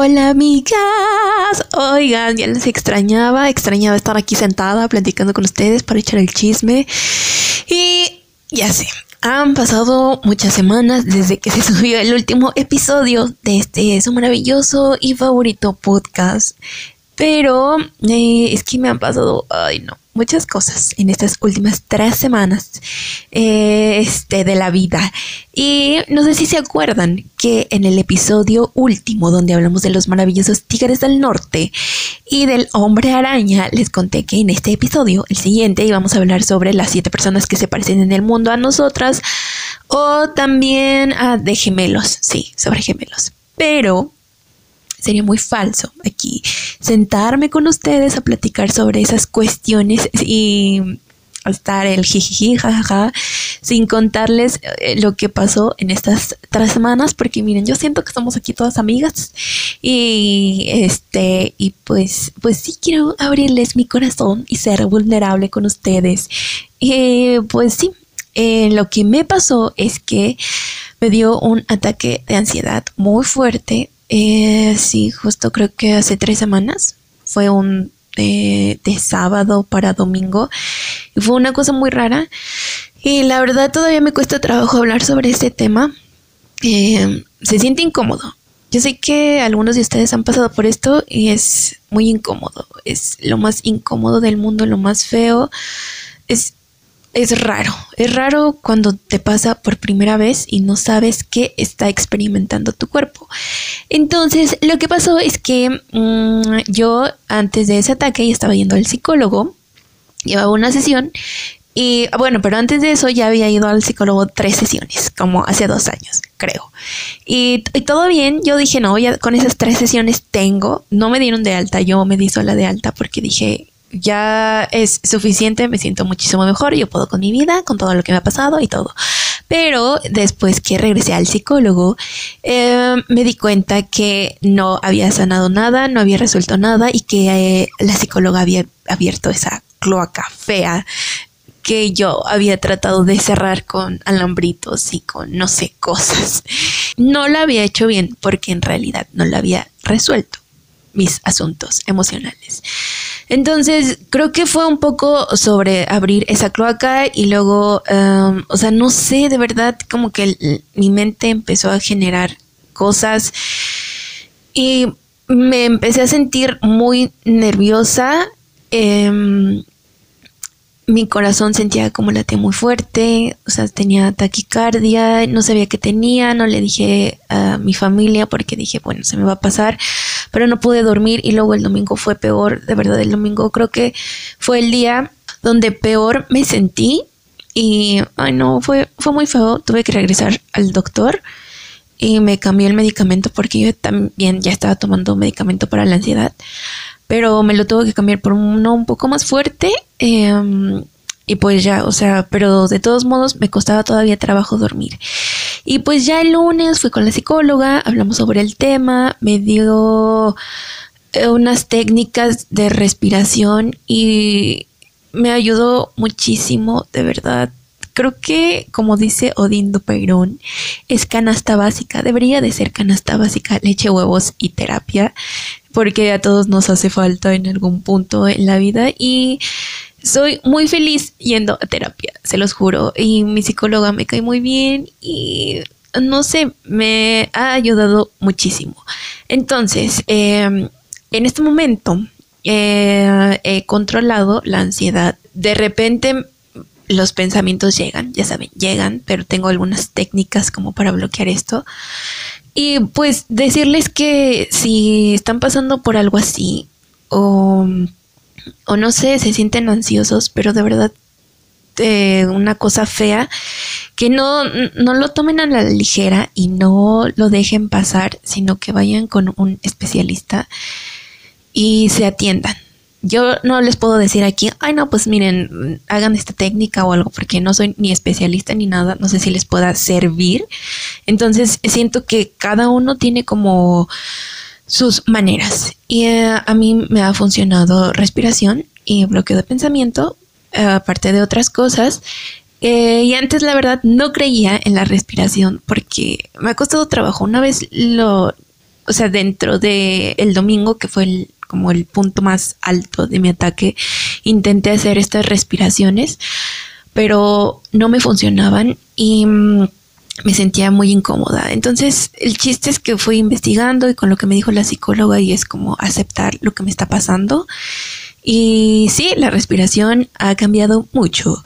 Hola amigas, oigan, ya les extrañaba, extrañaba estar aquí sentada platicando con ustedes para echar el chisme. Y ya sé, han pasado muchas semanas desde que se subió el último episodio de este su maravilloso y favorito podcast. Pero eh, es que me han pasado, ay no, muchas cosas en estas últimas tres semanas eh, este, de la vida. Y no sé si se acuerdan que en el episodio último, donde hablamos de los maravillosos tigres del norte y del hombre araña, les conté que en este episodio, el siguiente, íbamos a hablar sobre las siete personas que se parecen en el mundo a nosotras o también de gemelos, sí, sobre gemelos. Pero sería muy falso aquí sentarme con ustedes a platicar sobre esas cuestiones y estar el jijiji, jajaja, sin contarles eh, lo que pasó en estas tres semanas, porque miren, yo siento que somos aquí todas amigas y este, y pues, pues sí quiero abrirles mi corazón y ser vulnerable con ustedes. y pues sí, eh, lo que me pasó es que me dio un ataque de ansiedad muy fuerte eh, sí, justo creo que hace tres semanas. Fue un de, sábado para domingo. Y fue una cosa muy rara. Y la verdad todavía me cuesta trabajo hablar sobre este tema. Eh, se siente incómodo. Yo sé que algunos de ustedes han pasado por esto y es muy incómodo. Es lo más incómodo del mundo, lo más feo. Es es raro. Es raro cuando te pasa por primera vez y no sabes qué está experimentando tu cuerpo. Entonces, lo que pasó es que mm, yo antes de ese ataque estaba yendo al psicólogo, llevaba una sesión y bueno, pero antes de eso ya había ido al psicólogo tres sesiones, como hace dos años, creo. Y, y, todo bien, yo dije, no, ya con esas tres sesiones tengo, no me dieron de alta, yo me di sola de alta porque dije, ya es suficiente, me siento muchísimo mejor, yo puedo con mi vida, con todo lo que me ha pasado y todo. Pero después que regresé al psicólogo, eh, me di cuenta que no había sanado nada, no había resuelto nada y que eh, la psicóloga había abierto esa cloaca fea que yo había tratado de cerrar con alambritos y con no sé cosas. No la había hecho bien porque en realidad no la había resuelto mis asuntos emocionales. Entonces, creo que fue un poco sobre abrir esa cloaca y luego, em, o sea, no sé, de verdad, como que mi mente empezó a generar cosas y me empecé a sentir muy nerviosa. Em, mi corazón sentía como latía muy fuerte, o sea, tenía taquicardia, no sabía qué tenía, no le dije a mi familia porque dije, bueno, se me va a pasar pero no pude dormir y luego el domingo fue peor, de verdad el domingo creo que fue el día donde peor me sentí y, ay no, fue, fue muy feo, tuve que regresar al doctor y me cambié el medicamento porque yo también ya estaba tomando medicamento para la ansiedad, pero me lo tuve que cambiar por uno un poco más fuerte. Em, y pues ya, o sea, pero de todos modos me costaba todavía trabajo dormir. Y pues ya el lunes fui con la psicóloga, hablamos sobre el tema, me dio eh, unas técnicas de respiración y me ayudó muchísimo, de verdad. Creo que, como dice Odindo Peirón, es canasta básica, debería de ser canasta básica, leche, huevos y terapia, porque a todos nos hace falta en algún punto en la vida y soy muy feliz yendo a terapia, se los juro. Y mi psicóloga me cae muy bien y no sé, me ha ayudado muchísimo. Entonces, em, en este momento eh, he controlado la ansiedad. De repente los pensamientos llegan, ya saben, llegan, pero tengo algunas técnicas como para bloquear esto. Y pues decirles que si están pasando por algo así o o no sé, se sienten ansiosos, pero de verdad eh, una cosa fea, que no, no lo tomen a la ligera y no lo dejen pasar, sino que vayan con un especialista y se atiendan. Yo no les puedo decir aquí, ay no, pues miren, hagan esta técnica o algo, porque no soy ni especialista ni nada, no sé si les pueda servir. Entonces siento que cada uno tiene como sus maneras. Y eh, a mí me ha funcionado respiración y bloqueo de pensamiento, eh, aparte de otras cosas. Eh, y antes la verdad no creía en la respiración porque me ha costado trabajo. Una vez lo o sea, dentro de el domingo, que fue el, como el punto más alto de mi ataque, intenté hacer estas respiraciones, pero no me funcionaban y mm, me sentía muy incómoda. Entonces, el chiste es que fui investigando y con lo que me dijo la psicóloga y es como aceptar lo que me está pasando. Y sí, la respiración ha cambiado mucho.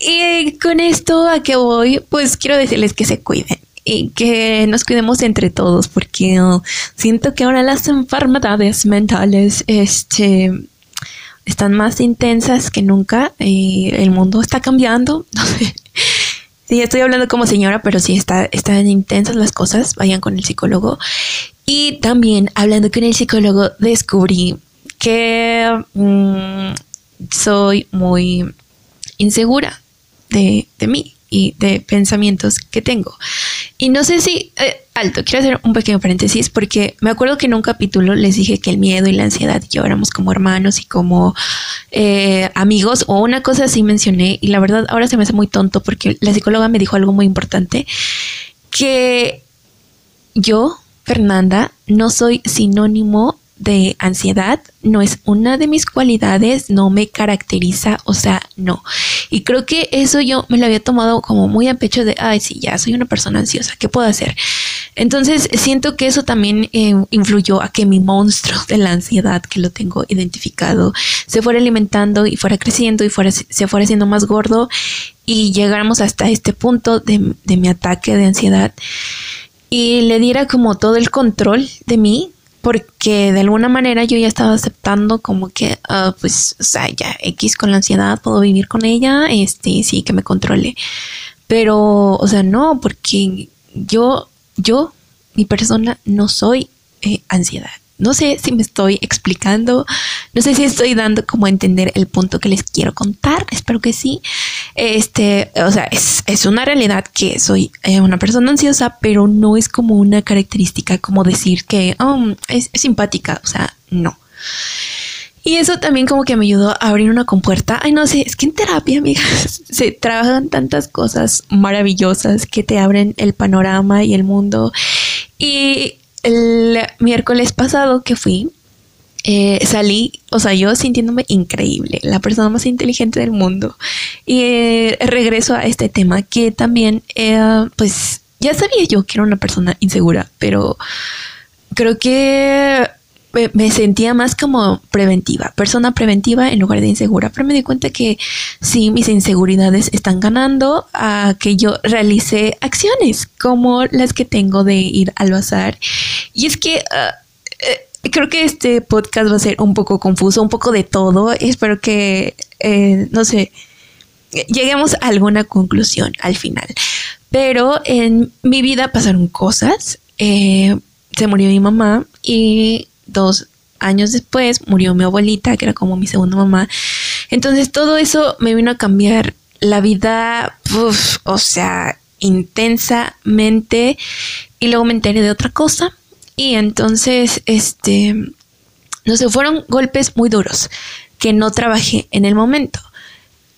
Y con esto a que voy, pues quiero decirles que se cuiden y que nos cuidemos entre todos porque uh, siento que ahora las enfermedades mentales este están más intensas que nunca y el mundo está cambiando. Sí estoy hablando como señora pero sí está están intensas las cosas. Vayan con el psicólogo. Y también hablando con el psicólogo descubrí que mm, soy muy insegura de, de mí y de pensamientos que tengo. Y no sé si, eh, alto, quiero hacer un pequeño paréntesis porque me acuerdo que en un capítulo les dije que el miedo y la ansiedad y yo éramos como hermanos y como eh, amigos o una cosa así mencioné y la verdad ahora se me hace muy tonto porque la psicóloga me dijo algo muy importante que yo, Fernanda, no soy sinónimo de ansiedad no es una de mis cualidades, no me caracteriza, o sea, no. Y creo que eso yo me lo había tomado como muy a pecho de, ay, sí, ya soy una persona ansiosa, ¿qué puedo hacer? Entonces siento que eso también eh, influyó a que mi monstruo de la ansiedad, que lo tengo identificado, se fuera alimentando y fuera creciendo y fuera, se fuera haciendo más gordo y llegáramos hasta este punto de, de mi ataque de ansiedad y le diera como todo el control de mí porque de alguna manera yo ya estaba aceptando como que, ah, pues, o sea, ya X con la ansiedad, puedo vivir con ella, este, sí, que me controle. Pero, o sea, no, porque yo, yo, mi persona, no soy eh, ansiedad. No sé si me estoy explicando, no sé si estoy dando como a entender el punto que les quiero contar, espero que sí. Este, o sea, es, una realidad que soy eh, una persona ansiosa, pero no es como una característica como decir que oh, es, simpática, o sea, no. Y eso también como que me ayudó a abrir una compuerta. Ay, no sé, es que en terapia, amigas, se trabajan tantas cosas maravillosas que te abren el panorama y el mundo. Y el miércoles pasado que fui, eh, salí, o sea, yo sintiéndome increíble, la persona más inteligente del mundo. Y eh, regreso a este tema que también, eh, pues, ya sabía yo que era una persona insegura, pero creo que me, sentía más como preventiva, persona preventiva en lugar de insegura, pero me di cuenta que sí, mis inseguridades están ganando a que yo realice acciones como las que tengo de ir al bazar. Y es que... Ah, eh, creo que este podcast va a ser un poco confuso, un poco de todo. Espero que, eh, no sé, lleguemos a alguna conclusión al final. Pero en mi vida pasaron cosas. Eh, se murió mi mamá y dos años después murió mi abuelita, que era como mi segunda mamá. Entonces todo eso me vino a cambiar la vida, o sea, intensamente. Y luego me enteré de otra cosa. Y entonces, este, no sé, fueron golpes muy duros que no trabajé en el momento.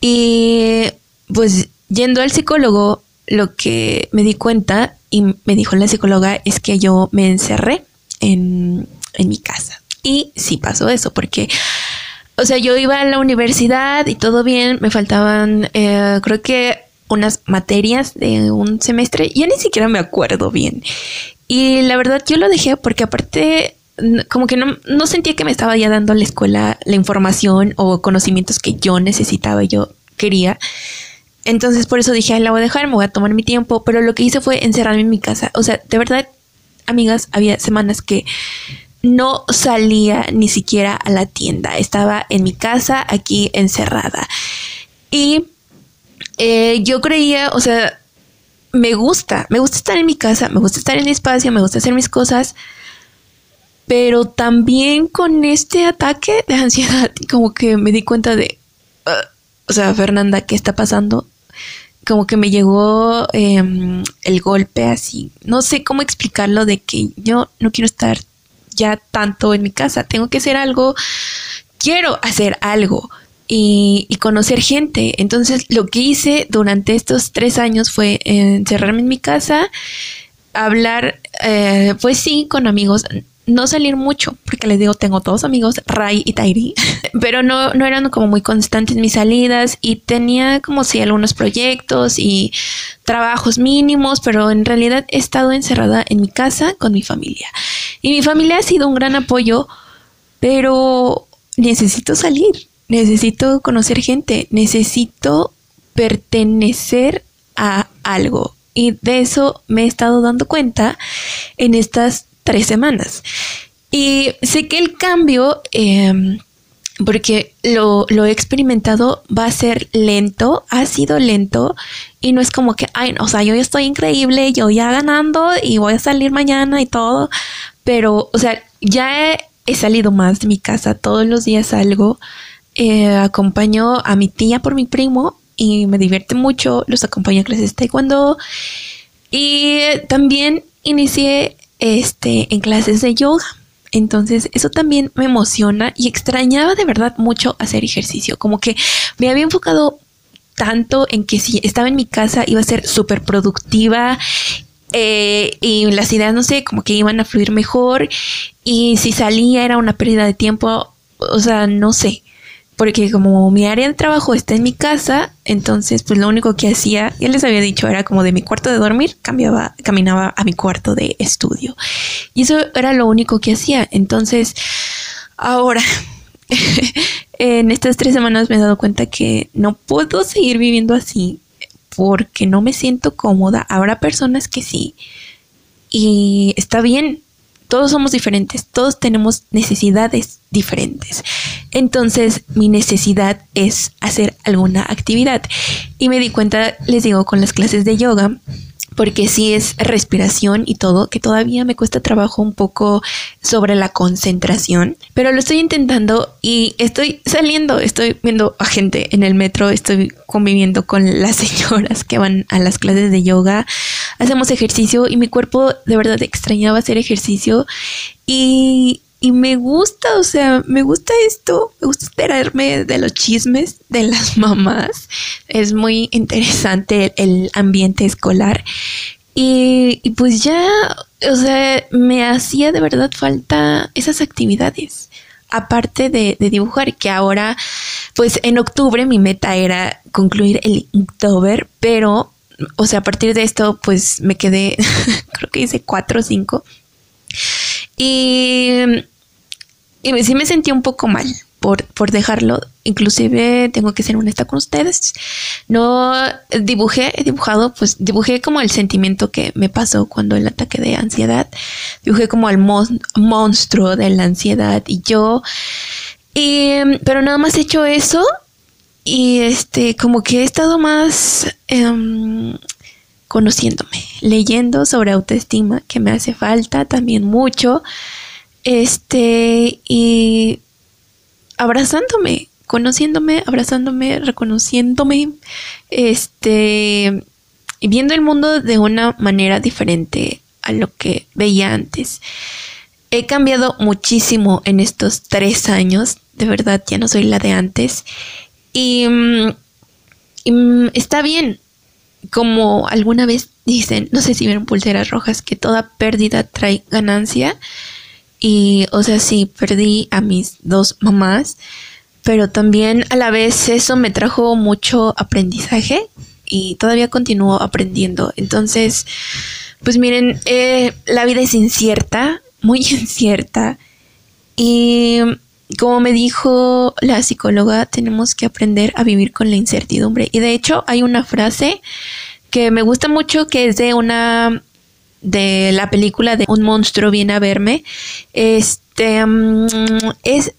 Y pues yendo al psicólogo, lo que me di cuenta y me dijo la psicóloga es que yo me encerré en en mi casa. Y sí pasó eso, porque, o sea, yo iba a la universidad y todo bien, me faltaban, eh, creo que unas materias de un semestre, ya ni siquiera me acuerdo bien. Y la verdad yo lo dejé porque aparte como que no, no sentía que me estaba ya dando a la escuela la información o conocimientos que yo necesitaba yo quería. Entonces por eso dije, la voy a dejar, me voy a tomar mi tiempo, pero lo que hice fue encerrarme en mi casa. O sea, de verdad, amigas, había semanas que no salía ni siquiera a la tienda. Estaba en mi casa aquí encerrada. Y eh, yo creía, o sea, me gusta, me gusta estar en mi casa, me gusta estar en mi espacio, me gusta hacer mis cosas. Pero también con este ataque de ansiedad, como que me di cuenta de, uh, o sea, Fernanda, ¿qué está pasando? Como que me llegó em, el golpe así. No sé cómo explicarlo de que yo no quiero estar ya tanto en mi casa, tengo que hacer algo, quiero hacer algo y, conocer gente. Entonces lo que hice durante estos tres años fue encerrarme en mi casa hablar, eh, pues sí, con amigos no salir mucho, porque les digo, tengo todos amigos, Ray y Tairi, pero no, no eran como muy constantes mis salidas y tenía como si algunos proyectos y trabajos mínimos, pero en realidad he estado encerrada en mi casa con mi familia. Y mi familia ha sido un gran apoyo, pero necesito salir, necesito conocer gente, necesito pertenecer a algo. Y de eso me he estado dando cuenta en estas tres semanas. Y sé que el cambio, em, porque lo, lo, he experimentado, va a ser lento, ha sido lento y no es como que, ay, o sea, yo ya estoy increíble, yo ya ganando y voy a salir mañana y todo, pero, o sea, ya he, salido más de mi casa, todos los días salgo, eh, acompaño a mi tía por mi primo y me divierte mucho, los acompaño a clases de taekwondo. Y también inicié este, en clases de yoga. Entonces eso también me emociona y extrañaba de verdad mucho hacer ejercicio, como que me había enfocado tanto en que si estaba en mi casa iba a ser súper productiva eh, y las ideas, no sé, como que iban a fluir mejor. Y si salía era una pérdida de tiempo, o sea, no sé porque como mi área de trabajo está en mi casa, entonces pues lo único que hacía, ya les había dicho, era como de mi cuarto de dormir, cambiaba, caminaba a mi cuarto de estudio. Y eso era lo único que hacía. Entonces, ahora, en estas tres semanas me he dado cuenta que no puedo seguir viviendo así porque no me siento cómoda. Habrá personas que sí. Y está bien, todos somos diferentes, todos tenemos necesidades diferentes. Entonces mi necesidad es hacer alguna actividad. Y me di cuenta, les digo, con las clases de yoga, porque sí es respiración y todo, que todavía me cuesta trabajo un poco sobre la concentración, pero lo estoy intentando y estoy saliendo, estoy viendo a gente en el metro, estoy conviviendo con las señoras que van a las clases de yoga, hacemos ejercicio y mi cuerpo de verdad extrañaba hacer ejercicio y y me gusta, o sea, me gusta esto, me gusta esperarme de los chismes de las mamás. Es muy interesante el, ambiente escolar. Y, pues ya, o sea, me hacía de verdad falta esas actividades. Aparte de, de dibujar, que ahora, pues en octubre mi meta era concluir el Inktober, pero, o sea, a partir de esto, pues me quedé, creo que hice cuatro o cinco. Y y sí me sentí un poco mal por, por dejarlo. Inclusive tengo que ser honesta con ustedes. No dibujé, he dibujado, pues dibujé como el sentimiento que me pasó cuando el ataque de ansiedad. Dibujé como al monstruo de la ansiedad y yo. Y, pero nada más he hecho eso. Y este, como que he estado más em, conociéndome, leyendo sobre autoestima, que me hace falta también mucho. Este, y abrazándome, conociéndome, abrazándome, reconociéndome, este, y viendo el mundo de una manera diferente a lo que veía antes. He cambiado muchísimo en estos tres años, de verdad ya no soy la de antes. Y, mm, mm, está bien, como alguna vez dicen, no sé si vieron pulseras rojas, que toda pérdida trae ganancia. Y, o sea, sí, perdí a mis dos mamás, pero también a la vez eso me trajo mucho aprendizaje y todavía continúo aprendiendo. Entonces, pues miren, eh, la vida es incierta, muy incierta. Y como me dijo la psicóloga, tenemos que aprender a vivir con la incertidumbre. Y de hecho hay una frase que me gusta mucho que es de una de la película de Un monstruo viene a verme, este mm, es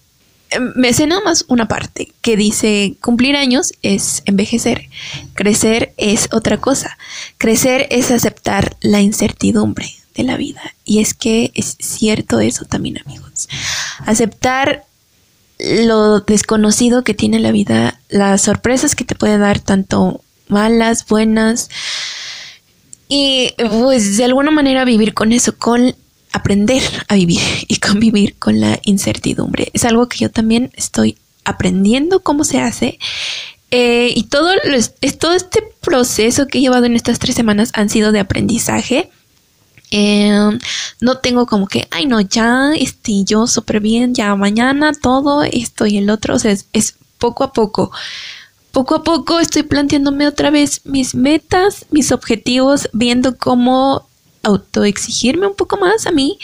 me sé nada más una parte que dice cumplir años es envejecer, crecer es otra cosa, crecer es aceptar la incertidumbre de la vida. Y es que es cierto eso también amigos, aceptar lo desconocido que tiene la vida, las sorpresas que te puede dar tanto malas, buenas, y pues de alguna manera vivir con eso, con aprender a vivir y convivir con la incertidumbre. Es algo que yo también estoy aprendiendo cómo se hace. Eh, y todo, todo este proceso que he llevado en estas tres semanas han sido de aprendizaje. Em, no tengo como que, ay no, ya, este, yo súper bien, ya mañana todo esto y el otro, o sea, es, poco a poco. Poco a poco estoy planteándome otra vez mis metas, mis objetivos, viendo cómo autoexigirme un poco más a mí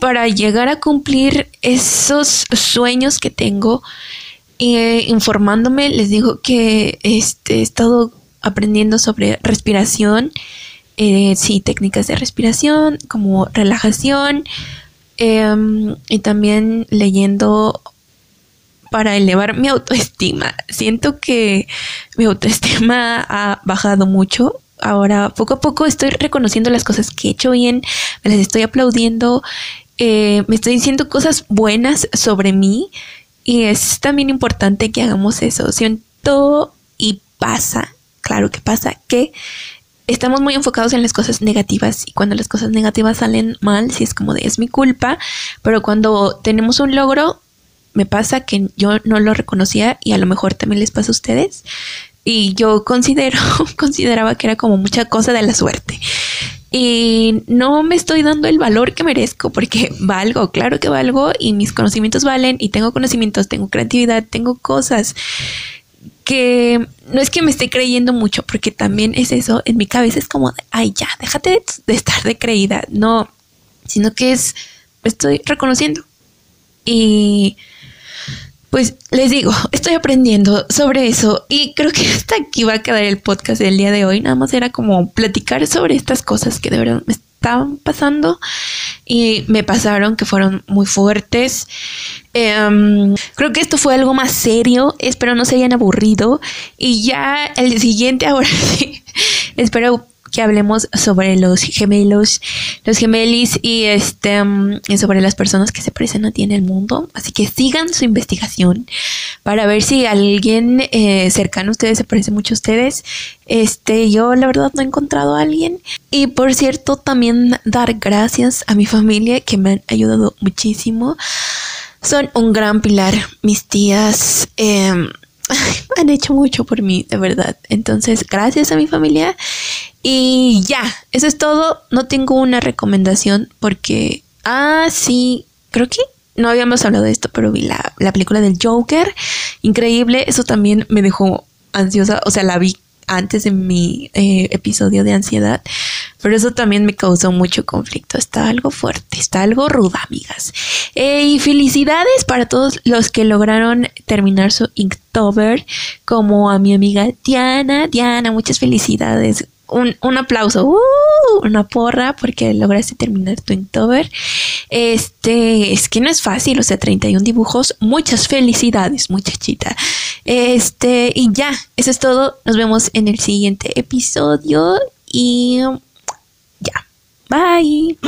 para llegar a cumplir esos sueños que tengo. Eh, informándome, les digo que este, he estado aprendiendo sobre respiración eh, sí, técnicas de respiración, como relajación, em, y también leyendo para elevar mi autoestima. Siento que mi autoestima ha bajado mucho. Ahora, poco a poco estoy reconociendo las cosas que he hecho bien, me las estoy aplaudiendo, eh, me estoy diciendo cosas buenas sobre mí y es también importante que hagamos eso. Siento y pasa, claro que pasa, que estamos muy enfocados en las cosas negativas y cuando las cosas negativas salen mal, sí es como de es mi culpa, pero cuando tenemos un logro, me pasa que yo no lo reconocía y a lo mejor también les pasa a ustedes. Y yo considero, consideraba que era como mucha cosa de la suerte. Y no me estoy dando el valor que merezco porque valgo, claro que valgo y mis conocimientos valen y tengo conocimientos, tengo creatividad, tengo cosas que no es que me esté creyendo mucho, porque también es eso, en mi cabeza es como, ay, ya, déjate de, estar de creída, no, sino que es, estoy reconociendo. Y pues les digo, estoy aprendiendo sobre eso y creo que hasta aquí va a quedar el podcast del día de hoy. Nada más era como platicar sobre estas cosas que de verdad me estaban pasando y me pasaron que fueron muy fuertes. Em, creo que esto fue algo más serio. Espero no se hayan aburrido. Y ya el siguiente, ahora sí. Espero que hablemos sobre los gemelos, los gemelis y este mm, sobre las personas que se parecen a ti en el mundo. Así que sigan su investigación para ver si alguien eh, cercano a ustedes se parece mucho a ustedes. Este, yo la verdad no he encontrado a alguien. Y por cierto, también dar gracias a mi familia que me han ayudado muchísimo. Son un gran pilar, mis tías. Em, han hecho mucho por mí, de verdad. Entonces, gracias a mi familia. Y ya, eso es todo. No tengo una recomendación porque... Ah, sí, creo que no habíamos hablado de esto, pero vi la, la película del Joker. Increíble, eso también me dejó ansiosa. O sea, la vi antes de mi eh, episodio de ansiedad, pero eso también me causó mucho conflicto. Está algo fuerte, está algo ruda, amigas. Eh, y felicidades para todos los que lograron terminar su Inktober, como a mi amiga Diana. Diana, muchas felicidades un, un aplauso, uh, una porra, porque lograste terminar tu Inktober. Este, es que no es fácil, o sea, 31 dibujos. Muchas felicidades, muchachita. Este, y ya, eso es todo. Nos vemos en el siguiente episodio y ya. Bye.